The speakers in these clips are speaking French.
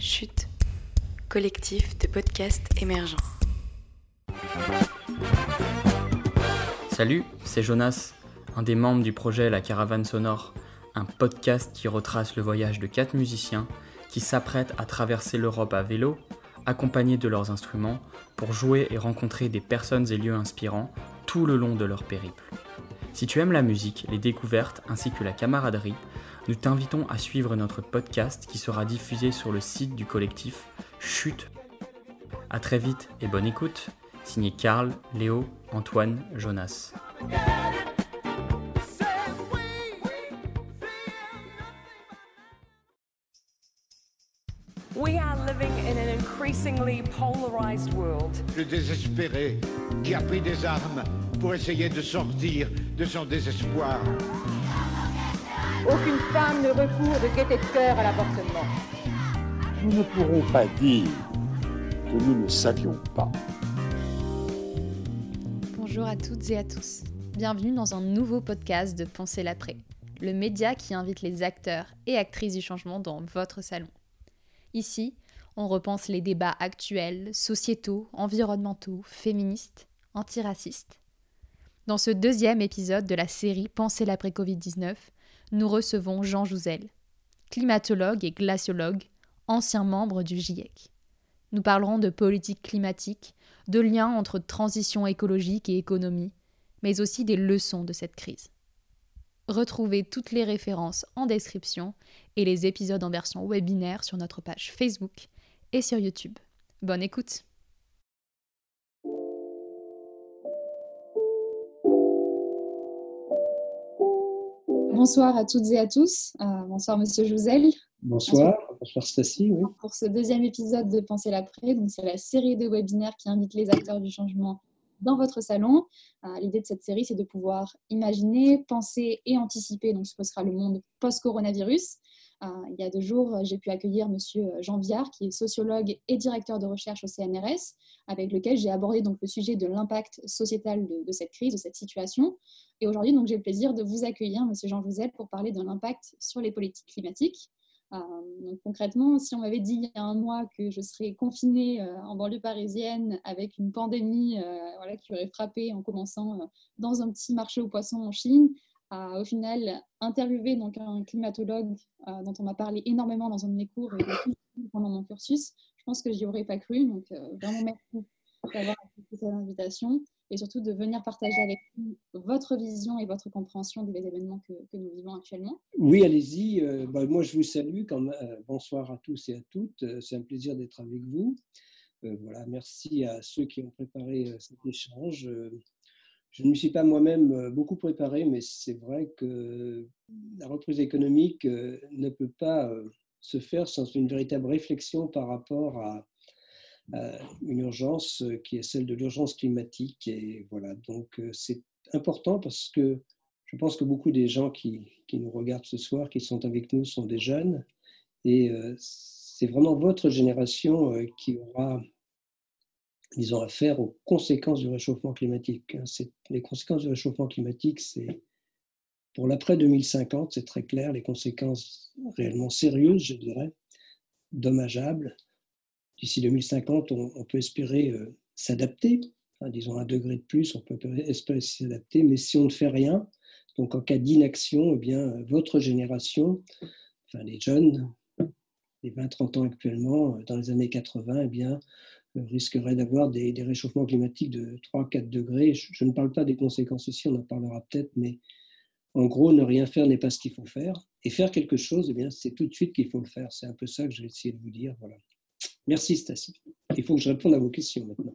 Chute, collectif de podcasts émergents. Salut, c'est Jonas, un des membres du projet La Caravane Sonore, un podcast qui retrace le voyage de quatre musiciens qui s'apprêtent à traverser l'Europe à vélo, accompagnés de leurs instruments, pour jouer et rencontrer des personnes et lieux inspirants tout le long de leur périple. Si tu aimes la musique, les découvertes ainsi que la camaraderie, nous t'invitons à suivre notre podcast qui sera diffusé sur le site du collectif Chute. A très vite et bonne écoute. Signé Karl, Léo, Antoine, Jonas. We are living in an increasingly polarized world. Le désespéré qui a pris des armes pour essayer de sortir de son désespoir. Aucune femme ne recourt de gaieté de cœur à l'avortement. Nous ne pourrons pas dire que nous ne savions pas. Bonjour à toutes et à tous. Bienvenue dans un nouveau podcast de Penser l'après, le média qui invite les acteurs et actrices du changement dans votre salon. Ici, on repense les débats actuels, sociétaux, environnementaux, féministes, antiracistes. Dans ce deuxième épisode de la série Penser l'après Covid-19, nous recevons Jean Jouzel, climatologue et glaciologue, ancien membre du GIEC. Nous parlerons de politique climatique, de liens entre transition écologique et économie, mais aussi des leçons de cette crise. Retrouvez toutes les références en description et les épisodes en version webinaire sur notre page Facebook et sur YouTube. Bonne écoute Bonsoir à toutes et à tous. Euh, bonsoir Monsieur Jouzel. Bonsoir, bonsoir Stacy. Oui. Pour ce deuxième épisode de Penser l'après, donc c'est la série de webinaires qui invite les acteurs du changement dans votre salon. Euh, L'idée de cette série, c'est de pouvoir imaginer, penser et anticiper donc ce que sera le monde post-coronavirus. Euh, il y a deux jours, j'ai pu accueillir Monsieur Jean Viard, qui est sociologue et directeur de recherche au CNRS, avec lequel j'ai abordé donc le sujet de l'impact sociétal de, cette crise, de cette situation. Et aujourd'hui, donc j'ai le plaisir de vous accueillir, Monsieur Jean Jouzel, pour parler de l'impact sur les politiques climatiques. Euh, donc concrètement, si on m'avait dit il y a un mois que je serais confinée euh, en banlieue parisienne avec une pandémie euh, voilà, qui aurait frappé en commençant euh, dans un petit marché aux poissons en Chine, au final interviewer donc un climatologue euh, dont on m'a parlé énormément dans un de mes cours et pendant mon cursus, je pense que j'y aurais pas cru. Donc vraiment merci d'avoir accepté cette invitation et surtout de venir partager avec nous votre vision et votre compréhension des événements que, nous vivons actuellement. Oui, allez-y. Euh, bah, moi, je vous salue. Euh, bonsoir à tous et à toutes. Euh, C'est un plaisir d'être avec vous. Euh, voilà, merci à ceux qui ont préparé cet échange. Je ne me suis pas moi-même beaucoup préparé, mais c'est vrai que la reprise économique ne peut pas se faire sans une véritable réflexion par rapport à, une urgence qui est celle de l'urgence climatique. Et voilà, donc c'est important parce que je pense que beaucoup des gens qui, qui, nous regardent ce soir, qui sont avec nous, sont des jeunes. Et c'est vraiment votre génération qui aura, disons, affaire aux conséquences du réchauffement climatique. Les conséquences du réchauffement climatique, c'est pour l'après 2050, c'est très clair, les conséquences réellement sérieuses, je dirais, dommageables d'ici 2050, on, peut espérer euh, s'adapter. Enfin, disons un degré de plus, on peut espérer s'adapter. Mais si on ne fait rien, donc en cas d'inaction, eh bien, votre génération, enfin les jeunes, les 20-30 ans actuellement, dans les années 80, eh bien, euh, risquerait d'avoir des, réchauffements climatiques de 3-4 degrés. Je, ne parle pas des conséquences ici, on en parlera peut-être, mais en gros, ne rien faire n'est pas ce qu'il faut faire. Et faire quelque chose, eh bien, c'est tout de suite qu'il faut le faire. C'est un peu ça que je vais essayer de vous dire. Voilà. Merci Stacy. Il faut que je réponde à vos questions maintenant.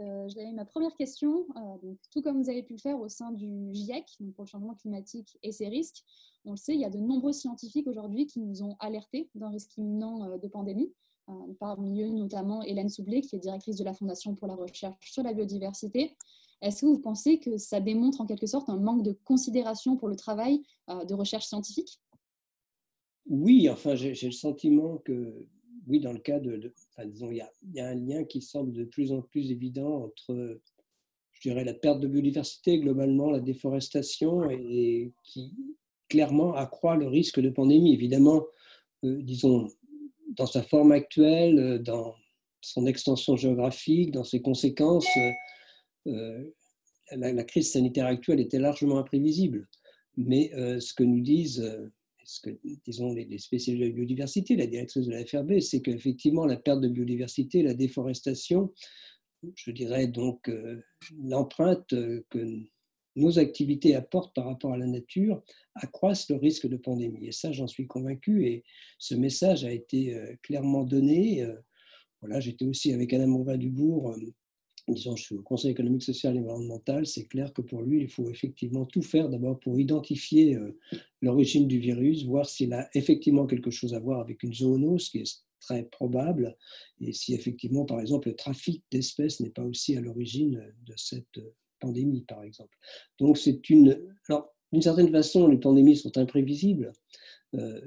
Euh, J'avais ma première question. Euh, tout comme vous avez pu le faire au sein du GIEC, donc pour le changement climatique et ses risques, on le sait, il y a de nombreux scientifiques aujourd'hui qui nous ont alertés d'un risque imminent euh, de pandémie. Euh, parmi eux, notamment Hélène Soublé, qui est directrice de la Fondation pour la recherche sur la biodiversité. Est-ce que vous pensez que ça démontre en quelque sorte un manque de considération pour le travail euh, de recherche scientifique? Oui, enfin, j'ai le sentiment que oui, dans le cas de, enfin, disons, il y, a, un lien qui semble de plus en plus évident entre, je dirais, la perte de biodiversité, globalement, la déforestation, et, et qui clairement accroît le risque de pandémie. Évidemment, euh, disons, dans sa forme actuelle, dans son extension géographique, dans ses conséquences, la, crise sanitaire actuelle était largement imprévisible. Mais ce que nous disent disons les, spécialistes de la biodiversité, la directrice de la FRB, c'est qu'effectivement la perte de biodiversité, la déforestation, je dirais donc l'empreinte que nos activités apportent par rapport à la nature accroissent le risque de pandémie. Et ça, j'en suis convaincu. Et ce message a été euh, clairement donné. Euh, voilà, j'étais aussi avec Alain Mourvin-Dubourg, euh, disons, je suis au Conseil économique, social et environnemental. C'est clair que pour lui, il faut effectivement tout faire d'abord pour identifier l'origine du virus, voir s'il a effectivement quelque chose à voir avec une zoonose, qui est très probable, et si effectivement, par exemple, le trafic d'espèces n'est pas aussi à l'origine de cette pandémie, par exemple. Donc, c'est une. Alors, d'une certaine façon, les pandémies sont imprévisibles. Euh,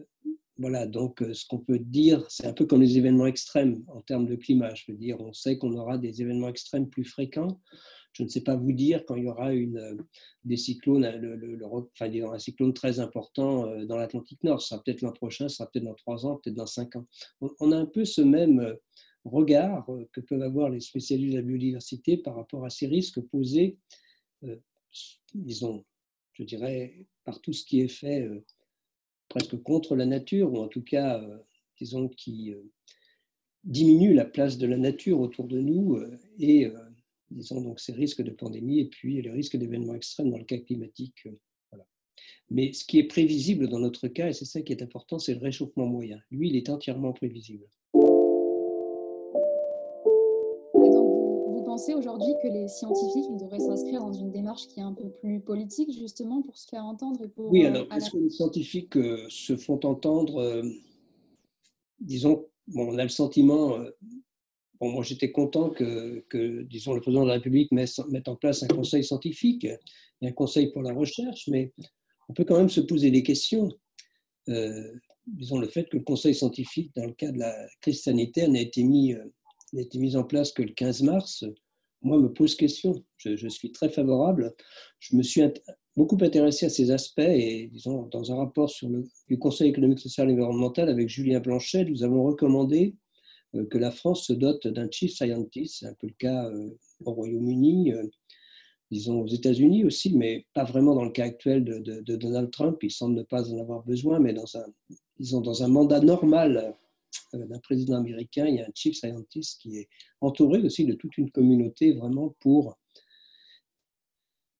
voilà, donc euh, ce qu'on peut dire, c'est un peu comme les événements extrêmes en termes de climat. Je veux dire, on sait qu'on aura des événements extrêmes plus fréquents. Je ne sais pas vous dire quand il y aura une, euh, des cyclones, le, enfin, un cyclone très important dans l'Atlantique Nord. Ce sera peut-être l'an prochain, ce sera peut-être dans trois ans, peut-être dans cinq ans. On, a un peu ce même regard euh, que peuvent avoir les spécialistes de la biodiversité par rapport à ces risques posés, euh, disons, je dirais, par tout ce qui est fait euh, presque contre la nature, ou en tout cas, disons, qui diminue la place de la nature autour de nous et, disons, donc ces risques de pandémie et puis les risques d'événements extrêmes dans le cas climatique. Mais ce qui est prévisible dans notre cas, et c'est ça qui est important, c'est le réchauffement moyen. Lui, il est entièrement prévisible. Pensez aujourd'hui que les scientifiques devraient s'inscrire dans une démarche qui est un peu plus politique, justement, pour se faire entendre et pour, Oui, euh, alors, est-ce que les scientifiques euh, se font entendre euh, Disons, bon, on a le sentiment. bon, moi, j'étais content que, que, disons, le président de la République mette, mette en place un conseil scientifique et un conseil pour la recherche, mais on peut quand même se poser des questions. disons, le fait que le conseil scientifique, dans le cas de la crise sanitaire, n'a été mis n'a été mis en place que le 15 mars, moi, me pose question. Je, suis très favorable. Je me suis beaucoup intéressé à ces aspects et, disons, dans un rapport sur le, du Conseil économique, social et environnemental avec Julien Blanchet, nous avons recommandé euh, que la France se dote d'un chief scientist. C'est un peu le cas euh, au Royaume-Uni, euh, disons aux États-Unis aussi, mais pas vraiment dans le cas actuel de, Donald Trump. Il semble ne pas en avoir besoin, mais dans un, disons, dans un mandat normal d'un président américain, il y a un chief scientist qui est entouré aussi de toute une communauté vraiment pour,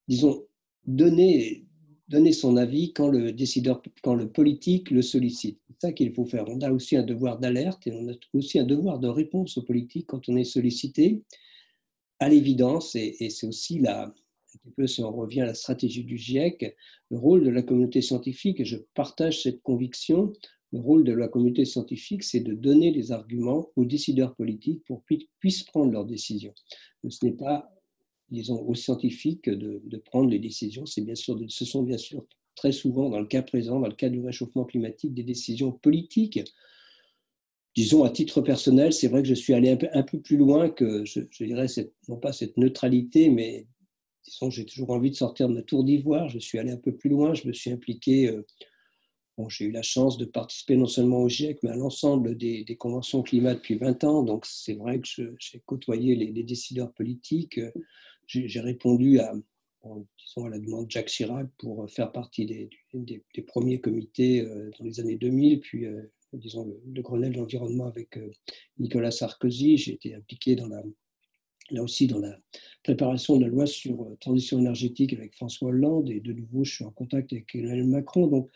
disons, donner, donner son avis quand le décideur, quand le politique le sollicite. C'est ça qu'il faut faire. On a aussi un devoir d'alerte et on a aussi un devoir de réponse aux politiques quand on est sollicité. À l'évidence, et, c'est aussi la, un peu si on revient à la stratégie du GIEC, le rôle de la communauté scientifique, et je partage cette conviction, le rôle de la communauté scientifique, c'est de donner les arguments aux décideurs politiques pour qu'ils puissent prendre leurs décisions. Ce n'est pas, disons, aux scientifiques de, prendre les décisions. C'est bien sûr, ce sont bien sûr très souvent, dans le cas présent, dans le cas du réchauffement climatique, des décisions politiques. Disons, à titre personnel, c'est vrai que je suis allé un peu, un peu plus loin que, je, dirais, non pas cette neutralité, mais disons, j'ai toujours envie de sortir de ma tour d'ivoire. Je suis allé un peu plus loin. Je me suis impliqué. Euh, j'ai eu la chance de participer non seulement au GIEC, mais à l'ensemble des, conventions climat depuis 20 ans. Donc, c'est vrai que j'ai côtoyé les, décideurs politiques. J'ai répondu à, disons, à la demande de Jacques Chirac pour faire partie des, premiers comités euh, dans les années 2000, puis, euh, disons, le, Grenelle de l'environnement avec euh, Nicolas Sarkozy. J'ai été impliqué dans la, là aussi dans la préparation de la loi sur transition énergétique avec François Hollande. Et de nouveau, je suis en contact avec Emmanuel Macron. Donc,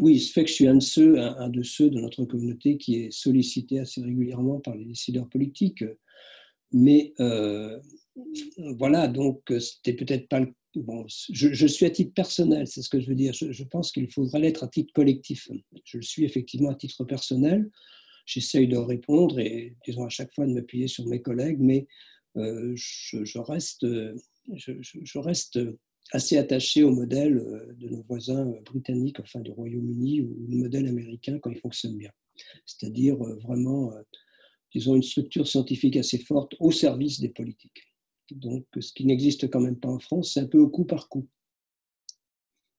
oui, il se fait que je suis un de, ceux, un, de ceux de notre communauté qui est sollicité assez régulièrement par les décideurs politiques. Mais euh, voilà, donc c'était peut-être pas le. Bon, je, suis à titre personnel, c'est ce que je veux dire. Je, pense qu'il faudrait l'être à titre collectif. Je le suis effectivement à titre personnel. J'essaye de répondre et, disons, à chaque fois de m'appuyer sur mes collègues, mais euh, je, reste, je, reste assez attaché au modèle euh, de nos voisins euh, britanniques, enfin du Royaume-Uni, ou le modèle américain quand il fonctionne bien. C'est-à-dire euh, vraiment, disons, une structure scientifique assez forte au service des politiques. Donc, ce qui n'existe quand même pas en France, c'est un peu au coup par coup.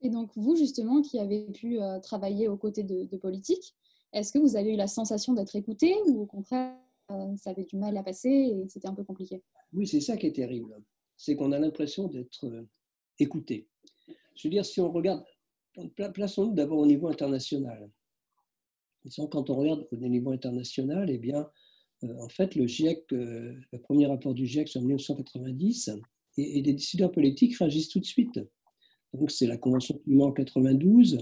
Et donc, vous, justement, qui avez pu travailler aux côtés de, politiques, Est-ce que vous avez eu la sensation d'être écouté ou au contraire, euh, ça avait du mal à passer et c'était un peu compliqué? Oui, c'est ça qui est terrible. C'est qu'on a l'impression d'être euh, écouté. Je veux dire, si on regarde, plaçons-nous d'abord au niveau international. Quand on regarde au niveau international, eh bien, euh, en fait, le GIEC, le premier rapport du GIEC, c'est en 1990, et, et les décideurs politiques réagissent tout de suite. Donc, c'est la Convention climat en 92,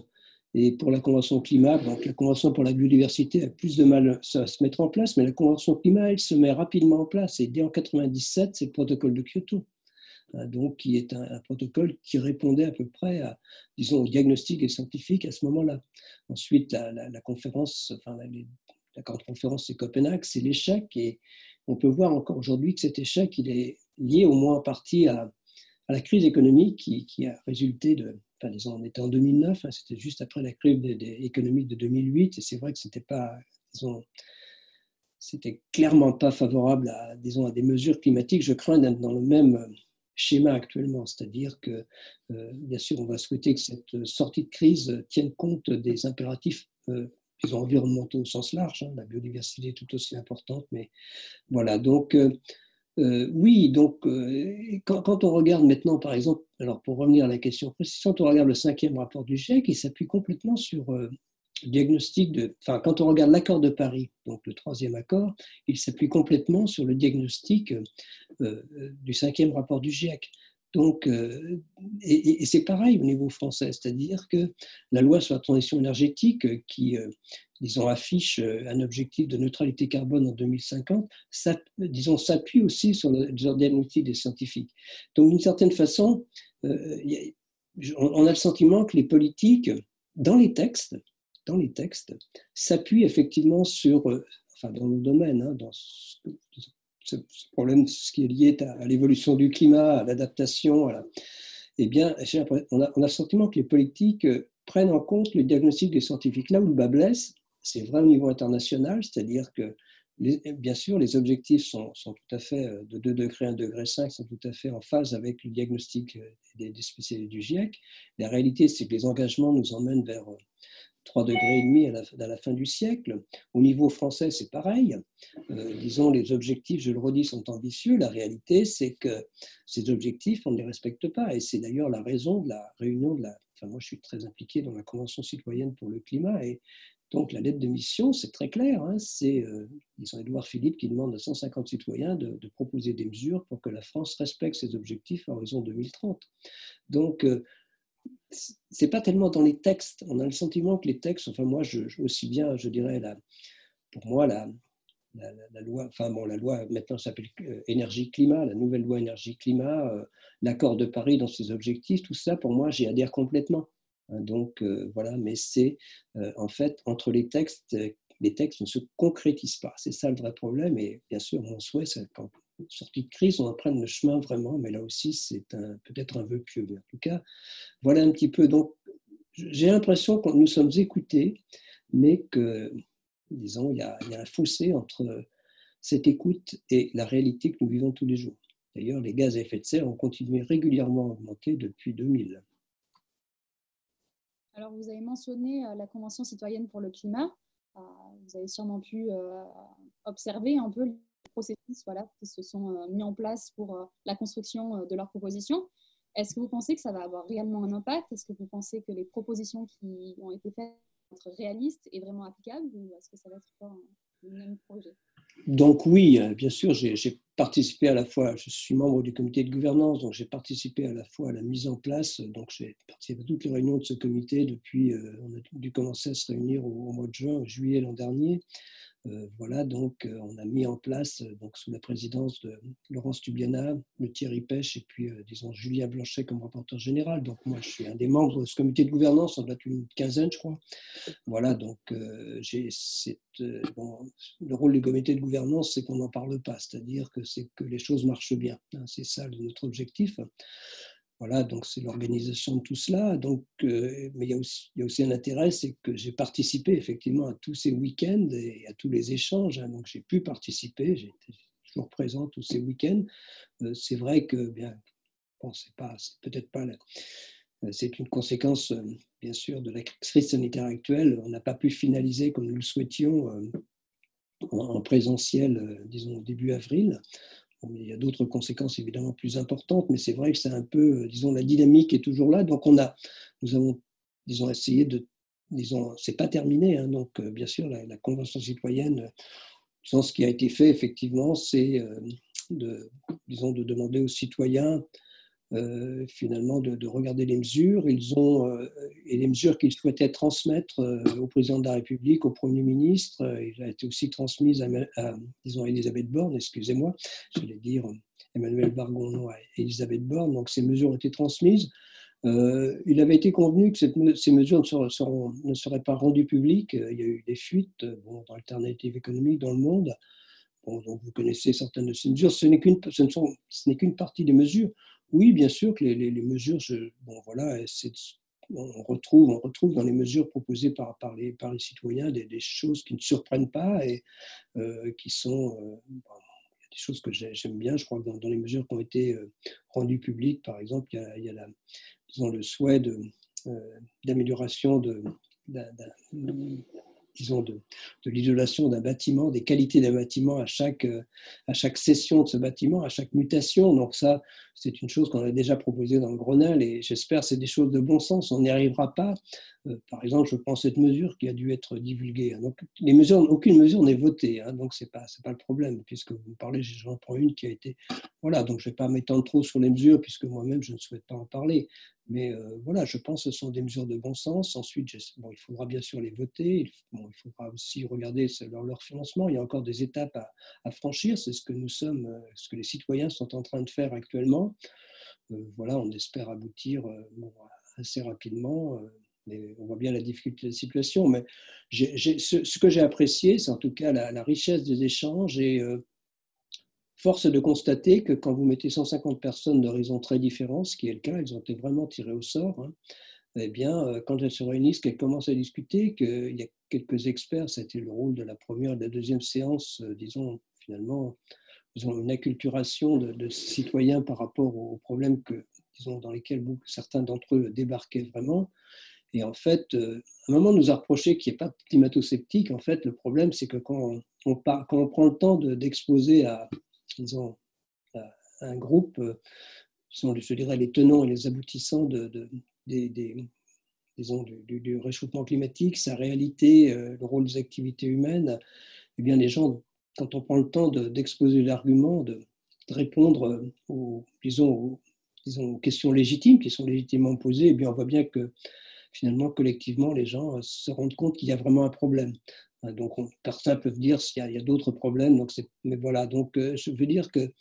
et pour la Convention climat, donc la Convention pour la biodiversité a plus de mal à se mettre en place, mais la Convention climat, elle se met rapidement en place. Et dès en 97, c'est le protocole de Kyoto, donc qui est un, protocole qui répondait à peu près disons, au diagnostic et scientifique à ce moment-là. Ensuite, la, conférence, enfin la, la conférence c'est Copenhague, c'est l'échec, et on peut voir encore aujourd'hui que cet échec, il est lié au moins en partie à, la crise économique qui, a résulté de disons, on était en 2009, hein, c'était juste après la crise économique de 2008, et c'est vrai que c'était pas, c'était clairement pas favorable disons, à des mesures climatiques. Je crains d'être dans le même schéma actuellement, c'est-à-dire que, euh, bien sûr, on va souhaiter que cette sortie de crise tienne compte des impératifs euh, environnementaux au sens large. Hein. la biodiversité est tout aussi importante, mais voilà. Donc, euh, oui, donc quand, on regarde maintenant, par exemple, alors pour revenir à la question précise, quand on regarde le cinquième rapport du GIEC, il s'appuie complètement sur diagnostic de, enfin, quand on regarde l'accord de Paris, donc le troisième accord, il s'appuie complètement sur le diagnostic du cinquième rapport du GIEC. Donc, et, c'est pareil au niveau français, c'est-à-dire que la loi sur la transition énergétique qui disons, affiche euh, un objectif de neutralité carbone en 2050, ça, disons, s'appuie aussi sur le, diagnostic des scientifiques. Donc, d'une certaine façon, euh, on a le sentiment que les politiques, dans les textes, dans les textes, s'appuient effectivement sur, euh, enfin, dans le domaine, hein, dans ce, problème, ce qui est lié à, l'évolution du climat, à l'adaptation, voilà. eh bien, on a, on le sentiment que les politiques prennent en compte le diagnostic des scientifiques. Là où le bas blesse, c'est vrai au niveau international, c'est-à-dire que bien sûr, les objectifs sont, tout à fait euh, de 2 degrés, 1 degré 5 sont tout à fait en phase avec le diagnostic euh, des spécialistes du GIEC. La réalité, c'est que les engagements nous emmènent vers 3 euh, degrés et demi à la, fin du siècle. Au niveau français, c'est pareil. disons, les objectifs, je le redis, sont ambitieux. La réalité, c'est que ces objectifs, on ne les respecte pas. Et c'est d'ailleurs la raison de la réunion de la... Enfin, moi, je suis très impliqué dans la Convention citoyenne pour le climat et donc la lettre de mission, c'est très clair. Hein, c'est, euh, disons, Édouard Philippe qui demande à 150 citoyens de, proposer des mesures pour que la France respecte ses objectifs à horizon 2030. Donc, euh, c'est pas tellement dans les textes. On a le sentiment que les textes, enfin moi, je, aussi bien, je dirais, la, pour moi, la, loi, enfin bon, la loi maintenant s'appelle euh, énergie-climat, la nouvelle loi énergie-climat, euh, l'accord de Paris dans ses objectifs, tout ça, pour moi, j'y adhère complètement. Hein, donc euh, voilà, mais c'est en fait entre les textes, les textes ne se concrétisent pas. C'est ça le vrai problème. Et bien sûr, mon souhait, c'est sortie de crise, on apprenne le chemin vraiment. Mais là aussi, c'est peut-être un vœu pieux. en tout cas, voilà un petit peu. Donc, j'ai l'impression que nous sommes écoutés, mais que, disons, il y, a, un fossé entre cette écoute et la réalité que nous vivons tous les jours. D'ailleurs, les gaz à effet de serre ont continué régulièrement à augmenter depuis 2000. Alors, vous avez mentionné euh, la Convention citoyenne pour le climat. Euh, vous avez sûrement pu euh, observer un peu processus voilà, qui se sont mis en place pour la construction de leurs propositions. Est-ce que vous pensez que ça va avoir réellement un impact? Est-ce que vous pensez que les propositions qui ont été faites vont être réalistes et vraiment applicables Ou est-ce que ça va être un, même projet? Donc oui, euh, bien sûr, j'ai participé à la fois, je suis membre du comité de gouvernance, donc j'ai participé à la fois à la mise en place, donc j'ai participé à toutes les réunions de ce comité depuis, euh, on a dû commencer à se réunir au mois de juin, juillet l'an dernier. Euh, voilà, donc euh, on a mis en place, euh, donc sous la présidence de Laurence Tubiana, le Thierry Pêche et puis, disons, Julien Blanchet comme rapporteur général. Donc moi, je suis un des membres de ce comité de gouvernance, on doit être une quinzaine, je crois. Voilà, donc j'ai le rôle du comité de gouvernance, c'est qu'on n'en parle pas, c'est-à-dire que c'est que les choses marchent bien. Hein, c'est ça notre objectif. Voilà, donc c'est l'organisation de tout cela. Donc, euh, mais il y, a aussi, un intérêt, c'est que j'ai participé effectivement à tous ces week-ends et à tous les échanges. Hein. donc j'ai pu participer, j'ai été toujours présent tous ces week-ends. Euh, c'est vrai que, bien, bon, c'est pas, peut-être pas, euh, c'est une conséquence bien sûr, de la crise sanitaire actuelle, on n'a pas pu finaliser comme nous le souhaitions en, présentiel, disons, début avril. Il y a d'autres conséquences évidemment plus importantes, mais c'est vrai que c'est un peu, disons, la dynamique est toujours là. Donc, on a, nous avons, disons, essayé de, disons, c'est pas terminé. Hein, donc, bien sûr, la, Convention citoyenne, ce qui a été fait, effectivement, c'est de, disons, de demander aux citoyens euh, finalement de, regarder les mesures. Ils ont, euh, et les mesures qu'ils souhaitaient transmettre euh, au président de la République, au Premier ministre, il a été aussi transmise à, disons, Elisabeth Borne, excusez-moi, j'allais dire Emmanuel Bargon à Elisabeth Borne. Donc ces mesures ont été transmises. il avait été convenu que ces mesures ne, seraient pas rendues publiques. Il y a eu des fuites dans l'alternative économique dans le monde. Bon, donc vous connaissez certaines de ces mesures. Ce n'est qu'une, qu'une partie des mesures. Oui, bien sûr que les, mesures, bon, voilà, on, retrouve, on retrouve dans les mesures proposées par, les, par les citoyens des, choses qui ne surprennent pas et euh, qui sont. Euh, des choses que j'aime bien, je crois que dans, les mesures qui ont été euh, rendues publiques, par exemple, il y a, le souhait d'amélioration de, disons, de, de l'isolation d'un bâtiment, des qualités d'un bâtiment à chaque, euh, à chaque session de ce bâtiment, à chaque mutation. Donc ça, c'est une chose qu'on a déjà proposée dans le Grenelle et j'espère que c'est des choses de bon sens. On n'y arrivera pas. Euh, par exemple, je prends cette mesure qui a dû être divulguée. Donc, les mesures, aucune mesure n'est votée, hein, donc ce n'est pas, pas le problème, puisque vous me parlez, j'en prends une qui a été... Voilà, donc je ne vais pas m'étendre trop sur les mesures, puisque moi-même, je ne souhaite pas en parler. Mais euh, voilà, je pense que ce sont des mesures de bon sens. Ensuite, il faudra bien sûr les voter. Il, faudra aussi regarder leur, leur, financement. Il y a encore des étapes à, franchir. C'est ce que nous sommes, euh, ce que les citoyens sont en train de faire actuellement. Euh, voilà, on espère aboutir assez rapidement. mais on voit bien la difficulté de la situation. Mais ce, que j'ai apprécié, c'est en tout cas la, la, richesse des échanges et Force de constater que quand vous mettez 150 personnes d'horizons très différents, ce qui est le cas, ils ont été vraiment tirés au sort, hein, eh bien, euh, quand elles se réunissent, qu'elles commencent à discuter, qu'il y a quelques experts, c'était le rôle de la première et de la deuxième séance, euh, disons, finalement, ils ont une acculturation de, citoyens par rapport aux problèmes que, disons, dans lesquels certains d'entre eux débarquaient vraiment. Et en fait, euh, à un moment, nous a reproché qu'il n'y ait pas de climato-sceptique. En fait, le problème, c'est que quand on prend le temps d'exposer à ils ont euh, un groupe, euh, sont, je dirais, les tenants et les aboutissants de, des, disons, du, réchauffement climatique, sa réalité, euh, le rôle des activités humaines, eh bien, les gens, quand on prend le temps d'exposer l'argument, de, répondre aux, disons, disons, questions légitimes qui sont légitimement posées, eh bien, on voit bien que finalement, collectivement, les gens se rendent compte qu'il y a vraiment un problème. Hein, donc, on, certains peuvent dire s'il y a, d'autres problèmes. Mais voilà, donc euh, je veux dire que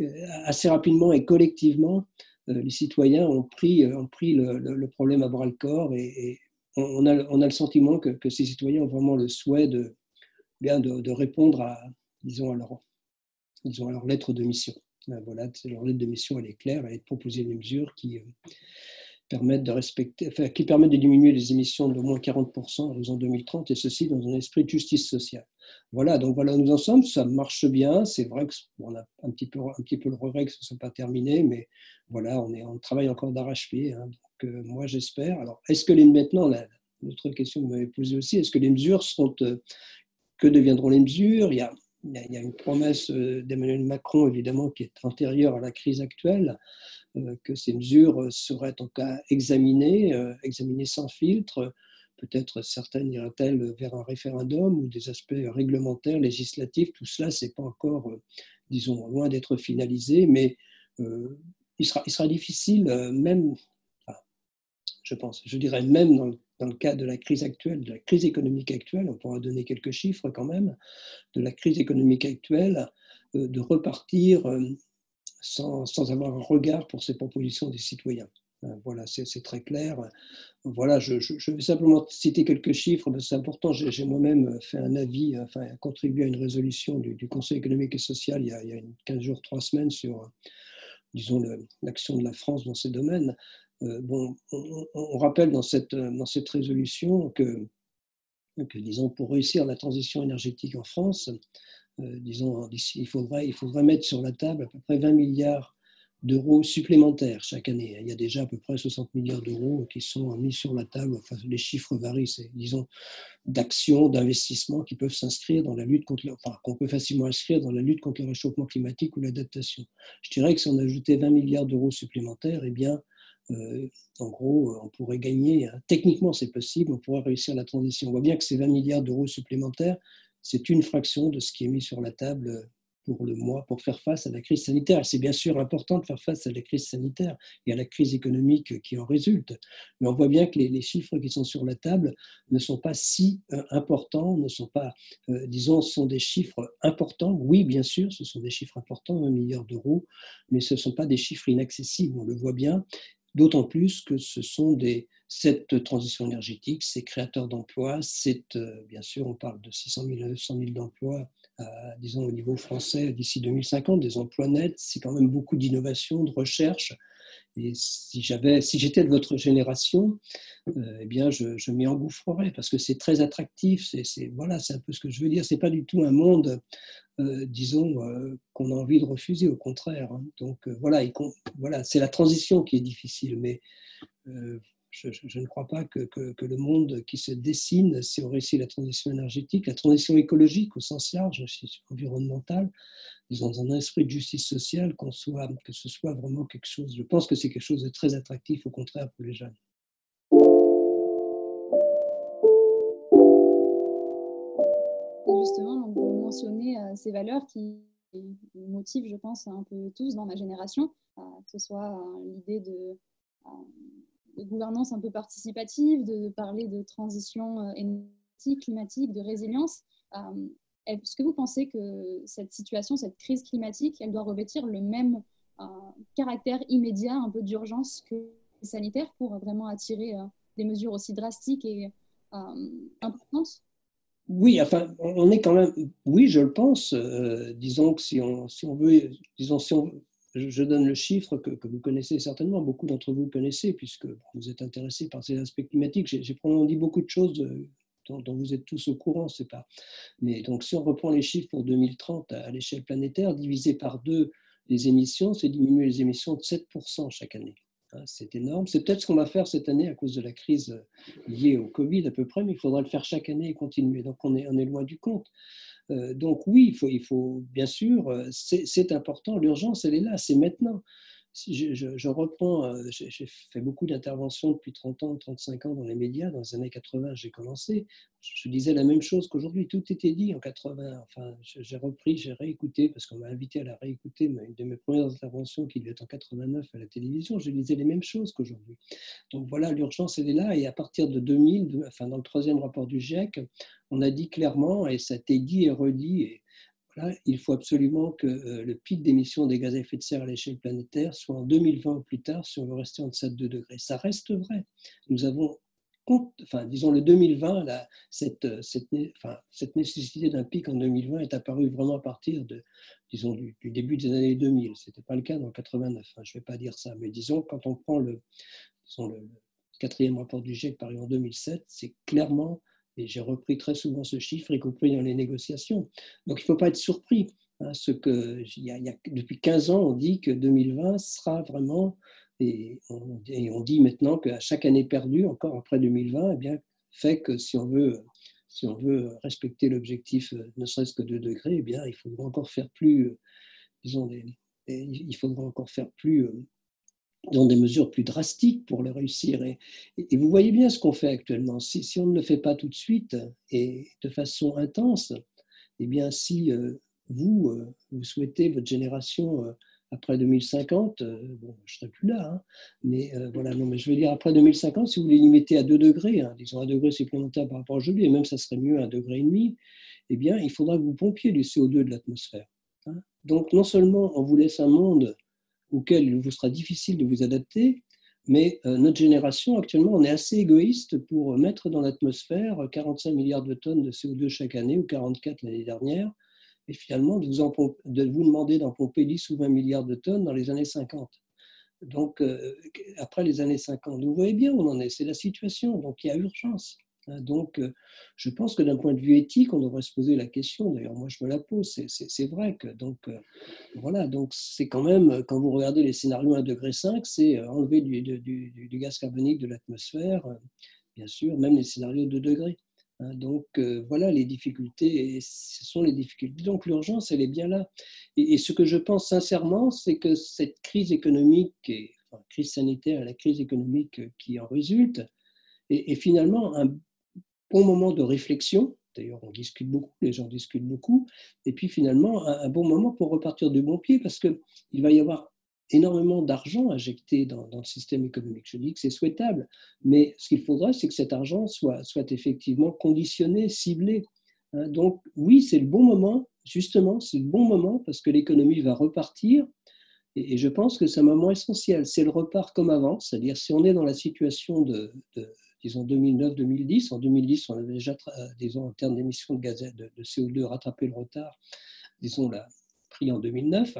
euh, assez rapidement et collectivement, euh, les citoyens ont pris, le, problème à bras le corps et, on, a, le sentiment que, ces citoyens ont vraiment le souhait de, bien de, répondre à, disons, à leur, à leur lettre de mission. Voilà, leur lettre de mission, elle est claire, elle est de proposer des mesures qui, permettent de respecter, qui permettent de diminuer les émissions de moins 40% en l'horizon 2030, et ceci dans un esprit de justice sociale. Voilà, donc voilà où nous en sommes, ça marche bien, c'est vrai qu'on a un petit, peu, un petit peu le regret que ce ne soit pas terminé, mais voilà, on, est, on travaille encore d'arrache-pied, hein, donc euh, moi j'espère. Alors, est-ce que maintenant, l'autre question que vous m'avez posée aussi, est-ce que les mesures seront, euh, que deviendront les mesures? Il y, a, il y a une promesse euh, d'Emmanuel Macron, évidemment, qui est antérieure à la crise actuelle, euh, que ces mesures seraient en cas examinées, euh, examinées sans filtre. Peut-être certaines iraient-elles vers un référendum ou des aspects réglementaires, législatifs. Tout cela, c'est pas encore, euh, disons, loin d'être finalisé, mais il, sera, il sera difficile, même, je pense, je dirais même dans le dans le cadre de la crise actuelle, de la crise économique actuelle, on pourra donner quelques chiffres quand même, de la crise économique actuelle, de repartir sans, avoir un regard pour ces propositions des citoyens. Euh, voilà, c'est très clair. Voilà, je, vais simplement citer quelques chiffres, c'est important. J'ai moi-même fait un avis, enfin, contribué à une résolution du, Conseil économique et social il y, a, il y, a, 15 jours, 3 semaines sur, disons, l'action de la France dans ces domaines. Euh, bon, on, rappelle dans cette, dans cette résolution que, disons, pour réussir la transition énergétique en France, euh, disons, il faudrait, il faudrait mettre sur la table à peu près 20 milliards d'euros supplémentaires chaque année. Il y a déjà à peu près 60 milliards d'euros qui sont mis sur la table. Enfin, les chiffres varient, c'est, disons, d'actions, d'investissements qui peuvent s'inscrire dans la lutte contre, enfin, qu'on peut facilement inscrire dans la lutte contre le réchauffement climatique ou l'adaptation. Je dirais que si on ajoutait 20 milliards d'euros supplémentaires, eh bien, euh, en gros, on pourrait gagner, hein, techniquement c'est possible, on pourrait réussir la transition. On voit bien que ces 20 milliards d'euros supplémentaires, c'est une fraction de ce qui est mis sur la table pour le mois pour faire face à la crise sanitaire. C'est bien sûr important de faire face à la crise sanitaire et à la crise économique qui en résulte, mais on voit bien que les, chiffres qui sont sur la table ne sont pas si euh, importants, ne sont pas, euh, disons, sont des chiffres importants. Oui, bien sûr, ce sont des chiffres importants, un milliard d'euros, mais ce ne sont pas des chiffres inaccessibles, on le voit bien, d'autant plus que ce sont des, cette transition énergétique, ces créateurs d'emplois, euh, bien sûr, on parle de 600 000 à 900 000 d'emplois disons au niveau français d'ici 2050, des emplois nets, c'est quand même beaucoup d'innovation, de recherche. Et si j'avais, si j'étais de votre génération, euh, eh je, m'y engouffrerais parce que c'est très attractif. C'est, voilà, c'est un peu ce que je veux dire. C'est pas du tout un monde, euh, disons, euh, qu'on a envie de refuser. Au contraire. Hein. Donc voilà, voilà, c'est la transition qui est difficile, mais je, ne crois pas que, le monde qui se dessine, si on réussit la transition énergétique, la transition écologique au sens large, environnementale, disons dans un esprit de justice sociale, qu'on soit, que ce soit vraiment quelque chose. Je pense que c'est quelque chose de très attractif, au contraire, pour les jeunes. Euh, ces valeurs qui motivent, je pense, un peu tous dans ma génération, euh, que ce soit euh, l'idée de gouvernance un peu participative, de parler de transition euh, énergétique, climatique, de résilience. Euh, est-ce que vous pensez que cette situation, cette crise climatique, elle doit revêtir le même euh, caractère immédiat, un peu d'urgence que sanitaire pour vraiment attirer des mesures aussi drastiques et importantes? Oui, enfin, on est quand même, oui, je le pense. disons que si on, si on veut, disons, si on, je donne le chiffre que, vous connaissez certainement, beaucoup d'entre vous connaissez, puisque vous êtes intéressés par ces aspects climatiques. J'ai probablement dit beaucoup de choses dont, vous êtes tous au courant, c'est pas. Mais donc, si on reprend les chiffres pour 2030 à, l'échelle planétaire, divisé par deux les émissions, c'est diminuer les émissions de 7% chaque année. C'est énorme. C'est peut-être ce qu'on va faire cette année à cause de la crise liée au Covid à peu près, mais il faudra le faire chaque année et continuer. Donc, on est, on est loin du compte. Euh, donc oui, il faut, il faut bien sûr, euh, c'est important, l'urgence, elle est là, c'est maintenant je, reprends, euh, j'ai fait beaucoup d'interventions depuis 30 ans, 35 ans dans les médias. Dans les années 80, j'ai commencé. Je disais la même chose qu'aujourd'hui. Tout était dit en 80. Enfin, j'ai repris, j'ai réécouté, parce qu'on m'a invité à la réécouter. Une de mes premières interventions, qui devait être en 89 à la télévision, je disais les mêmes choses qu'aujourd'hui. Donc voilà, l'urgence, elle est là. Et à partir de 2000, enfin, dans le troisième rapport du GIEC, on a dit clairement, et ça a été dit et redit, il faut absolument que euh, le pic d'émissions des gaz à effet de serre à l'échelle planétaire soit en 2020 ou plus tard si on veut rester en deçà de 2 degrés. Ça reste vrai. Nous avons, enfin, disons le 2020, cette, cette, nécessité d'un pic en 2020 est apparue vraiment à partir de, disons, du, début des années 2000. Ce n'était pas le cas dans 89, hein, je ne vais pas dire ça, mais disons, quand on prend le, le quatrième rapport du GIEC paru en 2007, c'est clairement et j'ai repris très souvent ce chiffre, y compris dans les négociations. Donc il ne faut pas être surpris. Hein, depuis 15 ans, on dit que 2020 sera vraiment, et on, dit maintenant qu'à chaque année perdue, encore après 2020, eh bien, fait que si on veut, si on veut respecter l'objectif ne serait-ce que 2 degrés, eh bien, il faudra encore faire plus, disons, il faudra encore faire plus dans des mesures plus drastiques pour le réussir. Et, vous voyez bien ce qu'on fait actuellement. Si, on ne le fait pas tout de suite et de façon intense, eh bien, si euh, vous, euh, vous souhaitez votre génération euh, après 2050, bon, je ne serai plus là, hein, mais voilà, non, mais je veux dire après 2050, si vous les limitez à 2 degrés, hein, disons un degré supplémentaire par rapport à aujourd'hui, et même ça serait mieux un degré et demi, eh bien, il faudra que vous pompiez du CO2 de l'atmosphère. Hein. Donc, non seulement on vous laisse un monde auquel il vous sera difficile de vous adapter. Mais euh, notre génération, actuellement, on est assez égoïste pour mettre dans l'atmosphère 45 milliards de tonnes de CO2 chaque année, ou 44 l'année dernière, et finalement de vous, de vous demander d'en pomper 10 ou 20 milliards de tonnes dans les années 50. Donc, euh, après les années 50, vous voyez bien où on en est, c'est la situation, donc il y a urgence. Hein, donc, euh, je pense que d'un point de vue éthique, on devrait se poser la question. D'ailleurs, moi, je me la pose. C'est vrai que, donc, euh, voilà, donc c'est quand même, quand vous regardez les scénarios 1 degré 5, c'est euh, enlever du, du, gaz carbonique de l'atmosphère, bien sûr, même les scénarios 2 degrés. Hein, donc, voilà les difficultés, ce sont les difficultés. Donc, l'urgence, elle est bien là. Et, ce que je pense sincèrement, c'est que cette crise économique, et, crise sanitaire et la crise économique qui en résulte, est finalement un bon moment de réflexion. D'ailleurs, on discute beaucoup, les gens discutent beaucoup. Et puis finalement, un, bon moment pour repartir du bon pied parce qu'il va y avoir énormément d'argent injecté dans, le système économique. Je dis que c'est souhaitable, mais ce qu'il faudrait, c'est que cet argent soit, soit effectivement conditionné, ciblé. Hein. donc oui, c'est le bon moment, justement, c'est le bon moment parce que l'économie va repartir. Et, je pense que c'est un moment essentiel. C'est le repart comme avant, c'est-à-dire si on est dans la situation de disons 2009-2010. En 2010, on avait déjà, euh, disons, en termes d'émissions de gaz de, CO2, rattrapé le retard, disons, la, pris en 2009.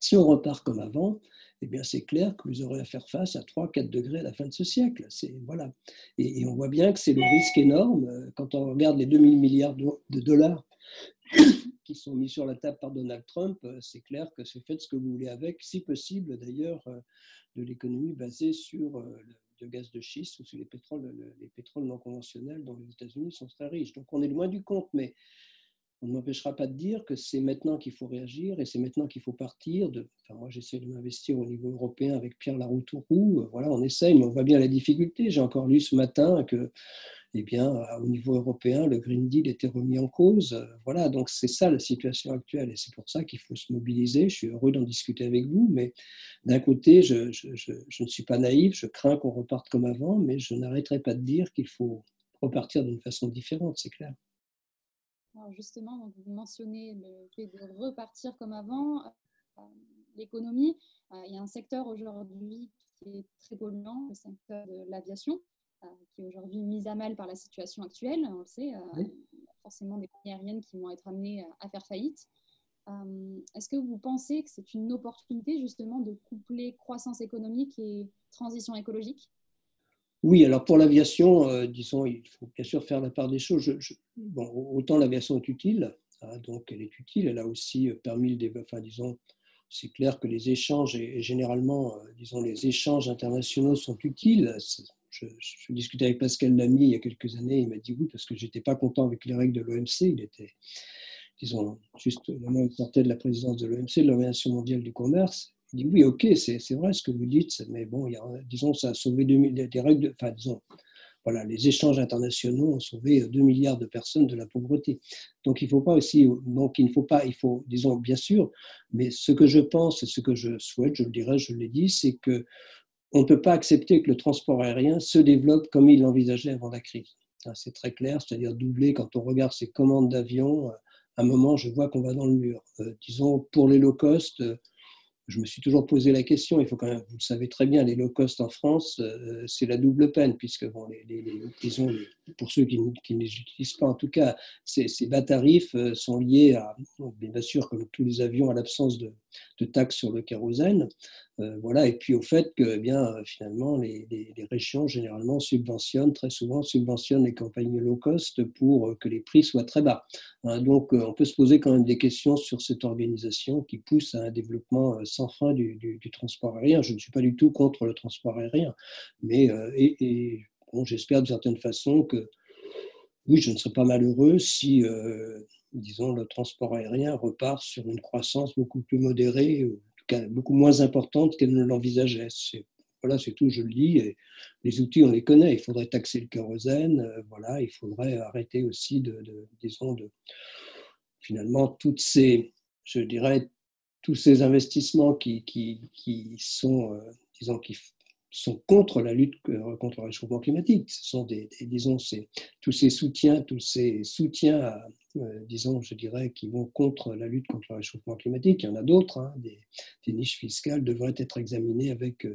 Si on repart comme avant, eh bien, c'est clair que vous aurez à faire face à 3-4 degrés à la fin de ce siècle. C'est, voilà. Et, on voit bien que c'est le risque énorme. Euh, quand on regarde les 2000 milliards de dollars qui sont mis sur la table par Donald Trump, euh, c'est clair que c'est faites ce que vous voulez avec, si possible d'ailleurs, de l'économie basée sur de gaz de schiste ou les pétroles, les pétroles non conventionnels dont les États-Unis sont très riches. Donc on est loin du compte, mais on ne m'empêchera pas de dire que c'est maintenant qu'il faut réagir et c'est maintenant qu'il faut partir. Moi, j'essaie de m'investir au niveau européen avec Pierre Laroutourou. Voilà, on essaye, mais on voit bien la difficulté. J'ai encore lu ce matin que eh bien, au niveau européen, le Green Deal était remis en cause. Voilà, donc c'est ça la situation actuelle et c'est pour ça qu'il faut se mobiliser. Je suis heureux d'en discuter avec vous, mais d'un côté, je, je, ne suis pas naïf, je crains qu'on reparte comme avant, mais je n'arrêterai pas de dire qu'il faut repartir d'une façon différente, c'est clair. Alors justement, vous mentionnez le fait de repartir comme avant, euh, l'économie. Euh, il y a un secteur aujourd'hui qui est très polluant, le secteur de l'aviation. Euh, qui est aujourd'hui mise à mal par la situation actuelle. On le sait, il y a forcément des compagnies aériennes qui vont être amenées à faire faillite. Est-ce que vous pensez que c'est une opportunité justement de coupler croissance économique et transition écologique? Oui, alors pour l'aviation, disons, il faut bien sûr faire la part des choses. autant l'aviation est utile, hein, donc elle est utile, elle a aussi permis le enfin, disons, c'est clair que les échanges, et, généralement, disons, les échanges internationaux sont utiles je, discutais avec Pascal Lamy il y a quelques années, il m'a dit oui, parce que j'étais pas content avec les règles de l'OMC. Il était, disons, juste le moment où il de la présidence de l'OMC, de l'Organisation mondiale du commerce. Dit oui, ok, c'est vrai ce que vous dites, mais bon, disons, ça a sauvé des règles, enfin, disons, voilà, les échanges internationaux ont sauvé 2 milliards de personnes de la pauvreté. Donc il faut pas aussi, donc il ne faut pas, il faut, disons, bien sûr, mais ce que je pense et ce que je souhaite, je le dirais, je l'ai dit, c'est que on ne peut pas accepter que le transport aérien se développe comme il l'envisageait avant la crise. C'est très clair, c'est-à-dire doubler quand on regarde ses commandes d'avion. Euh, à un moment, je vois qu'on va dans le mur. Euh, disons, pour les low cost, euh, je me suis toujours posé la question, il faut quand même, vous le savez très bien, les low cost en France, euh, c'est la double peine, puisque bon, les, les, pour ceux qui, ne les utilisent pas, en tout cas, ces, bas tarifs euh, sont liés à, bien sûr, comme tous les avions, à l'absence de, taxes sur le kérosène, euh, voilà, et puis au fait que eh bien, finalement, les, régions généralement subventionnent, très souvent subventionnent les compagnies low cost pour que les prix soient très bas. Hein, donc, on peut se poser quand même des questions sur cette organisation qui pousse à un développement sans fin du, transport aérien. Je ne suis pas du tout contre le transport aérien, mais euh, bon, j'espère d'une certaine façon que oui, je ne serais pas malheureux si, euh, disons, le transport aérien repart sur une croissance beaucoup plus modérée, ou beaucoup moins importante qu'elle ne l'envisageait. Voilà, c'est tout, je le dis. Et les outils, on les connaît. Il faudrait taxer le kérosène. Euh, voilà, il faudrait arrêter aussi de, de disons, de finalement toutes ces, je dirais, tous ces investissements qui, qui, qui sont, euh, disons, qui sont contre la lutte euh, contre le réchauffement climatique. Ce sont disons, tous ces soutiens, tous ces soutiens, euh, disons, je dirais, qui vont contre la lutte contre le réchauffement climatique. Il y en a d'autres. Hein, des, niches fiscales devraient être examinées avec,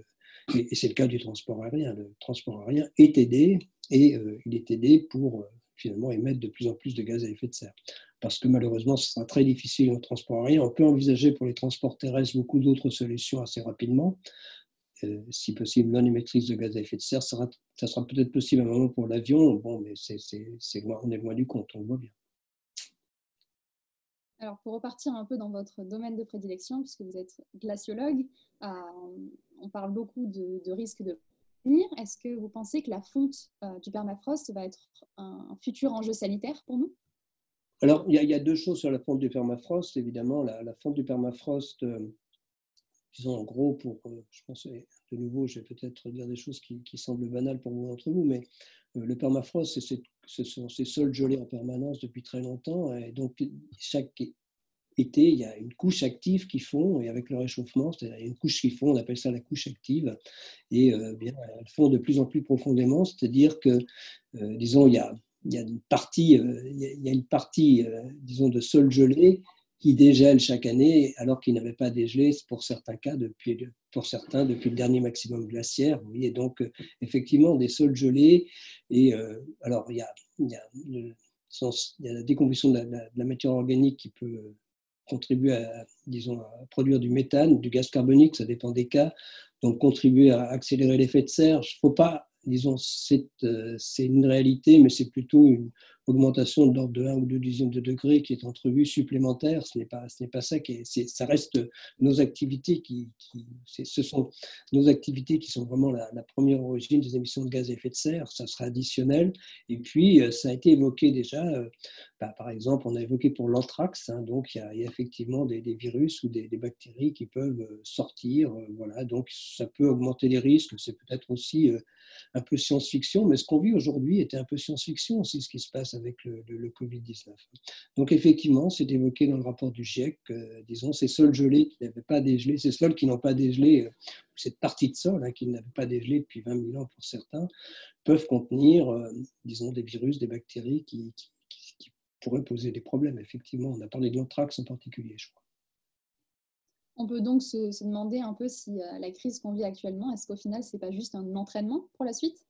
et, c'est le cas du transport aérien. Le transport aérien est aidé et il est aidé pour finalement émettre de plus en plus de gaz à effet de serre parce que malheureusement, ce sera très difficile en transport aérien. On peut envisager pour les transports terrestres beaucoup d'autres solutions assez rapidement. Si possible, non émettrice de gaz à effet de serre. Ça sera, peut-être possible à un moment pour l'avion, bon, mais c'est, on est loin du compte, on le voit bien. Alors, pour repartir un peu dans votre domaine de prédilection, puisque vous êtes glaciologue, euh, on parle beaucoup de, risques de venir. Est-ce que vous pensez que la fonte euh, du permafrost va être un, futur enjeu sanitaire pour nous? Alors, il y, a deux choses sur la fonte du permafrost. Évidemment, la, fonte du permafrost, euh, disons en gros, pour, je pense, de nouveau, je vais peut-être dire des choses qui, semblent banales pour vous d'entre vous, mais le permafrost, ce sont ces sols gelés en permanence depuis très longtemps. Et donc, chaque été, il y a une couche active qui fond, et avec le réchauffement, il y a une couche qui fond, on appelle ça la couche active, et euh, bien, elle fond de plus en plus profondément, c'est-à-dire que, euh, disons, il y, a, une partie, euh, il y a une partie disons, de sol gelé qui dégèle chaque année, alors qu'il n'avait pas dégelé, pour certains cas, depuis, pour certains, depuis le dernier maximum glaciaire. Vous voyez, donc, effectivement, des sols gelés. Et alors, il y, a, y a la décomposition de la, matière organique qui peut contribuer à, disons, à produire du méthane, du gaz carbonique, ça dépend des cas, donc contribuer à accélérer l'effet de serre. Il ne faut pas, disons, euh, c'est une réalité, mais c'est plutôt une, augmentation de l'ordre de 1 ou 2 dixièmes de degré qui est entrevue supplémentaire. Ce n'est pas, pas ça qui ça reste nos activités qui, ce sont nos activités qui sont vraiment la, première origine des émissions de gaz à effet de serre. Ça sera additionnel. Et puis, euh, ça a été évoqué déjà. Euh, bah, par exemple, on a évoqué pour l'anthrax. Hein, donc, il y, a, effectivement des, virus ou des, bactéries qui peuvent euh, sortir. voilà. Donc, ça peut augmenter les risques. C'est peut-être aussi un peu science-fiction, mais ce qu'on vit aujourd'hui était un peu science-fiction aussi, ce qui se passe avec le, Covid-19. Donc effectivement, c'est évoqué dans le rapport du GIEC, disons, ces sols gelés qui n'avaient pas dégelé, ces sols qui n'ont pas dégelé, euh, cette partie de sol hein, qui n'avait pas dégelé depuis 20 000 ans pour certains, peuvent contenir, euh, disons, des virus, des bactéries qui, qui pourraient poser des problèmes. Effectivement, on a parlé de l'anthrax en particulier, je crois. On peut donc se, demander un peu si euh, la crise qu'on vit actuellement, est-ce qu'au final, ce n'est pas juste un entraînement pour la suite?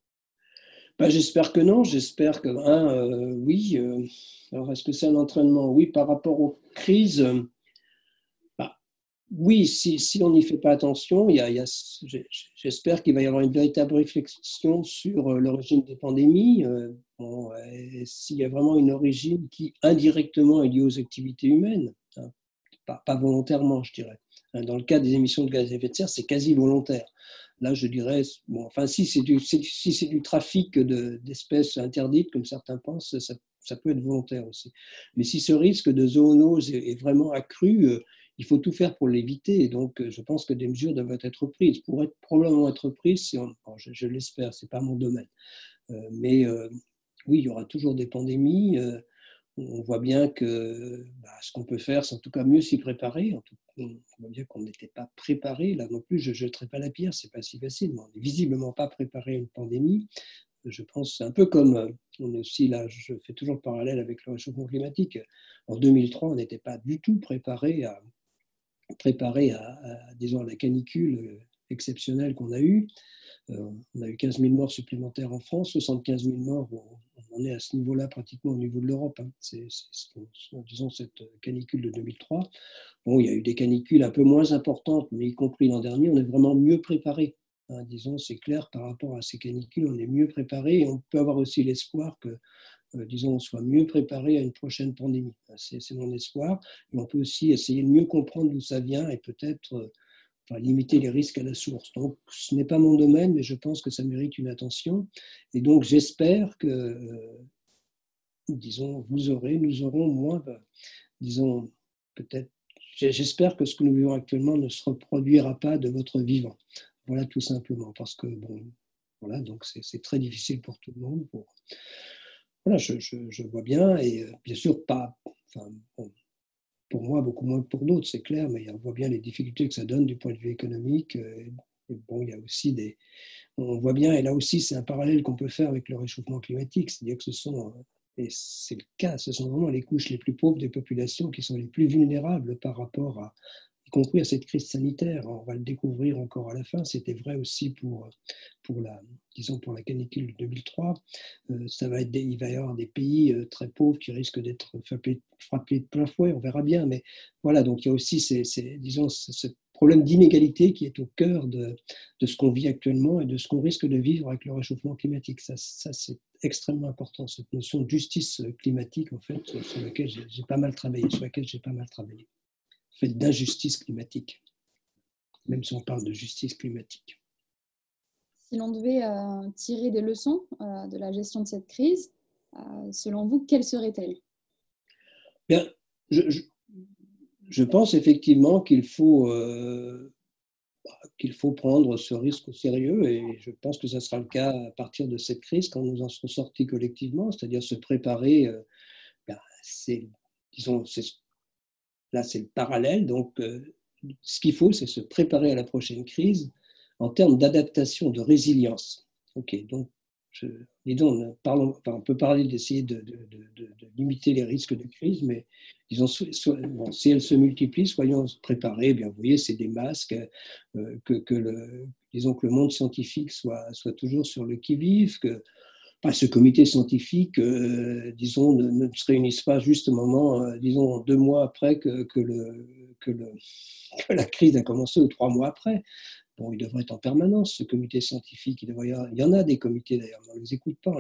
Bah, J'espère que non. J'espère que, euh, oui. Euh, alors, est-ce que c'est un entraînement? Oui, par rapport aux crises, bah, oui, si, on n'y fait pas attention, j'espère qu'il va y avoir une véritable réflexion sur l'origine des pandémies. S'il y a vraiment une origine qui indirectement est liée aux activités humaines, hein, pas volontairement, je dirais. Hein, dans le cas des émissions de gaz à effet de serre, c'est quasi volontaire. Là, je dirais, bon, enfin, si c'est du, trafic d'espèces interdites, comme certains pensent, ça, peut être volontaire aussi. Mais si ce risque de zoonose est, vraiment accru, euh, il faut tout faire pour l'éviter. Donc, euh, je pense que des mesures doivent être prises. Pourraient probablement être prises, si on, je, l'espère, c'est pas mon domaine. Euh, mais oui, il y aura toujours des pandémies on voit bien que bah, ce qu'on peut faire, c'est en tout cas mieux s'y préparer. On voit bien qu'on n'était pas préparé. Là non plus, je ne jetterai pas la pierre, c'est pas si facile. On n'est visiblement pas préparé à une pandémie. Je pense, un peu comme, euh, on est aussi là, je fais toujours le parallèle avec le réchauffement climatique. En 2003, on n'était pas du tout préparé à, à, à la canicule exceptionnelle qu'on a eue. Euh, on a eu 15 000 morts supplémentaires en France, 75 000 morts, on, est à ce niveau-là pratiquement au niveau de l'Europe. Hein. C'est, disons, cette canicule de 2003. Bon, il y a eu des canicules un peu moins importantes, mais y compris l'an dernier, on est vraiment mieux préparé. Hein. disons, c'est clair par rapport à ces canicules, on est mieux préparé et on peut avoir aussi l'espoir que, euh, disons, on soit mieux préparé à une prochaine pandémie. C'est, mon espoir. Et on peut aussi essayer de mieux comprendre d'où ça vient et peut-être euh, limiter les risques à la source. Donc, ce n'est pas mon domaine, mais je pense que ça mérite une attention. Et donc, j'espère que, euh, disons, vous aurez, nous aurons moins, bah, disons, peut-être, j'espère que ce que nous vivons actuellement ne se reproduira pas de votre vivant. Voilà, tout simplement, parce que, bon, voilà, donc c'est très difficile pour tout le monde. Pour... Voilà, je, je, vois bien, et euh, bien sûr, pas, enfin, bon, pour moi, beaucoup moins que pour d'autres, c'est clair, mais on voit bien les difficultés que ça donne du point de vue économique. Euh, bon, il y a aussi des. On voit bien, et là aussi, c'est un parallèle qu'on peut faire avec le réchauffement climatique, c'est-à-dire que ce sont, euh, et c'est le cas, ce sont vraiment les couches les plus pauvres des populations qui sont les plus vulnérables par rapport à, y compris à cette crise sanitaire. On va le découvrir encore à la fin. C'était vrai aussi pour, pour, la, disons pour la canicule de 2003. Euh, ça va être il va y avoir des pays euh, très pauvres qui risquent d'être frappés, de plein fouet. On verra bien. Mais voilà, donc il y a aussi ces, disons, cette problème d'inégalité qui est au cœur de, ce qu'on vit actuellement et de ce qu'on risque de vivre avec le réchauffement climatique. Ça, ça c'est extrêmement important, cette notion de justice climatique, en fait, sur laquelle j'ai pas mal travaillé, sur laquelle j'ai pas mal travaillé. Fait d'injustice climatique, même si on parle de justice climatique. Si l'on devait euh, tirer des leçons euh, de la gestion de cette crise, euh, selon vous, quelles seraient-elles? Bien, je, je pense effectivement qu'il faut, qu'il faut prendre ce risque au sérieux et je pense que ça sera le cas à partir de cette crise quand nous en serons sortis collectivement, c'est-à-dire se préparer. Ben, c'est, disons, là c'est le parallèle, donc euh, ce qu'il faut, c'est se préparer à la prochaine crise en termes d'adaptation, de résilience. Ok, donc disons, on peut parler d'essayer de, limiter les risques de crise, mais disons, si elles se multiplient, soyons préparés. Eh bien, vous voyez, c'est des masques, euh, que, le, disons que le monde scientifique soit, soit toujours sur le qui-vive, que ce comité scientifique, euh, disons, ne, se réunisse pas juste au euh, disons, deux mois après que la crise a commencé ou trois mois après. Bon, il devrait être en permanence, ce comité scientifique. Il, y en a des comités d'ailleurs, mais on ne les écoute pas.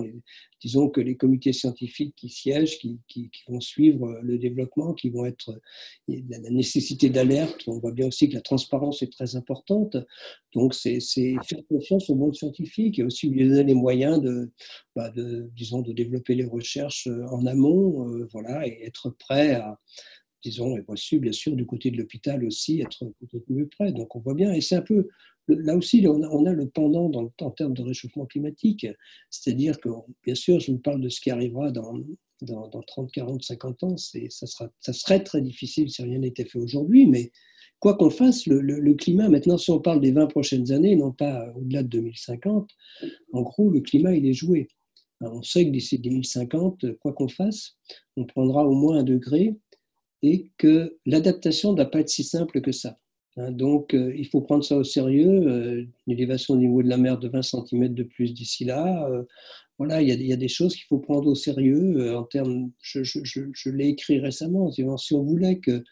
disons que les comités scientifiques qui siègent, qui, vont suivre le développement, qui vont être la, nécessité d'alerte, on voit bien aussi que la transparence est très importante. Donc, c'est faire confiance au monde scientifique et aussi lui donner les moyens de, bah, disons, de développer les recherches en amont euh, voilà, et être prêt à disons, est possible, bien sûr, du côté de l'hôpital aussi, être mieux près. Donc on voit bien, et c'est un peu, là aussi, on a, le pendant dans, en termes de réchauffement climatique, c'est-à-dire que, bien sûr, je vous parle de ce qui arrivera dans, dans, 30, 40, 50 ans, ça, sera, ça serait très difficile si rien n'était fait aujourd'hui, mais quoi qu'on fasse, le, le, climat, maintenant, si on parle des 20 prochaines années, non pas au-delà de 2050, en gros, le climat, il est joué. On sait que d'ici 2050, quoi qu'on fasse, on prendra au moins un degré et que l'adaptation ne va pas être si simple que ça. Hein. donc, euh, il faut prendre ça au sérieux. Euh, une élévation au niveau de la mer de 20 cm de plus d'ici là. Euh, voilà, il y, a, des choses qu'il faut prendre au sérieux en termes. Je, l'ai écrit récemment. Si on voulait que,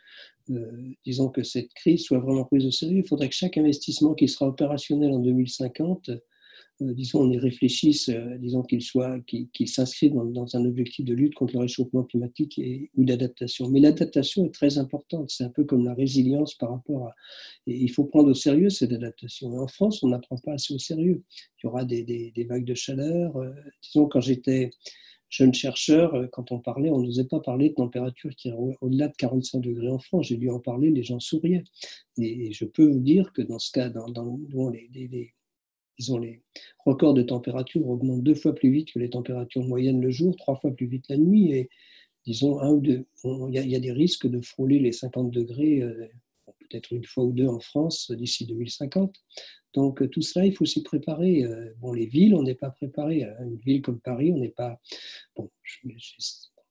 disons que cette crise soit vraiment prise au sérieux, il faudrait que chaque investissement qui sera opérationnel en 2050 euh, disons, on y réfléchisse, euh, disons qu'il soit, qu'il s'inscrit dans, un objectif de lutte contre le réchauffement climatique et, ou d'adaptation. Mais l'adaptation est très importante. C'est un peu comme la résilience par rapport à. Et il faut prendre au sérieux cette adaptation. en France, on n'apprend pas assez au sérieux. Il y aura des, vagues de chaleur. Euh, disons, quand j'étais jeune chercheur, quand on parlait, on n'osait pas parler de température qui est au-delà de 45 degrés en France. J'ai dû en parler, les gens souriaient. Et, je peux vous dire que dans ce cas, dans, dans, les, les disons, les records de température augmentent deux fois plus vite que les températures moyennes le jour, trois fois plus vite la nuit, et disons, un ou deux, il y, a des risques de frôler les 50 degrés, euh, peut-être une fois ou deux en France d'ici 2050. Donc tout cela, il faut s'y préparer. Euh, bon, les villes, on n'est pas préparé. Une ville comme Paris, on n'est pas. Bon,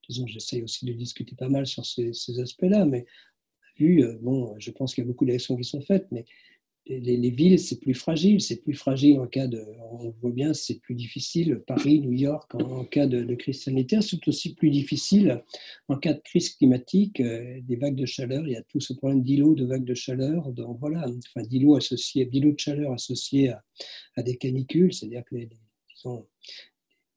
disons, j'essaye aussi de discuter pas mal sur ces, aspects-là, mais vu, euh, bon, je pense qu'il y a beaucoup d'actions qui sont faites, mais les, villes, c'est plus fragile. C'est plus fragile en cas de. On voit bien, c'est plus difficile. Paris, New York, en, cas de, crise sanitaire, c'est aussi plus difficile en cas de crise climatique, euh, des vagues de chaleur. Il y a tout ce problème d'îlots de vagues de chaleur. Donc voilà, enfin, d'îlots associés, d'îlots de chaleur associés à, des canicules. C'est-à-dire que les,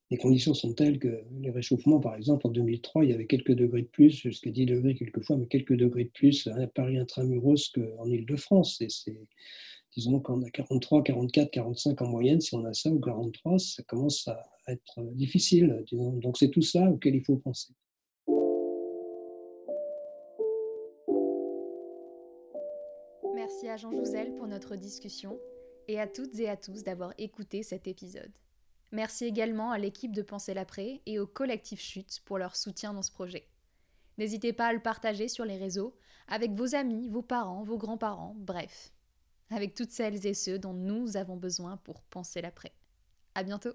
les conditions sont telles que les réchauffements, par exemple, en 2003, il y avait quelques degrés de plus, jusqu'à 10 degrés quelquefois, mais quelques degrés de plus à Paris intramuros qu'en Ile-de-France. C'est, disons qu'on a 43, 44, 45 en moyenne, si on a ça, ou 43, ça commence à être difficile. Donc c'est tout ça auquel il faut penser. Merci à Jean Jouzel pour notre discussion et à toutes et à tous d'avoir écouté cet épisode. Merci également à l'équipe de Penser l'après et au collectif Chute pour leur soutien dans ce projet. N'hésitez pas à le partager sur les réseaux, avec vos amis, vos parents, vos grands-parents, bref, avec toutes celles et ceux dont nous avons besoin pour penser l'après. À bientôt!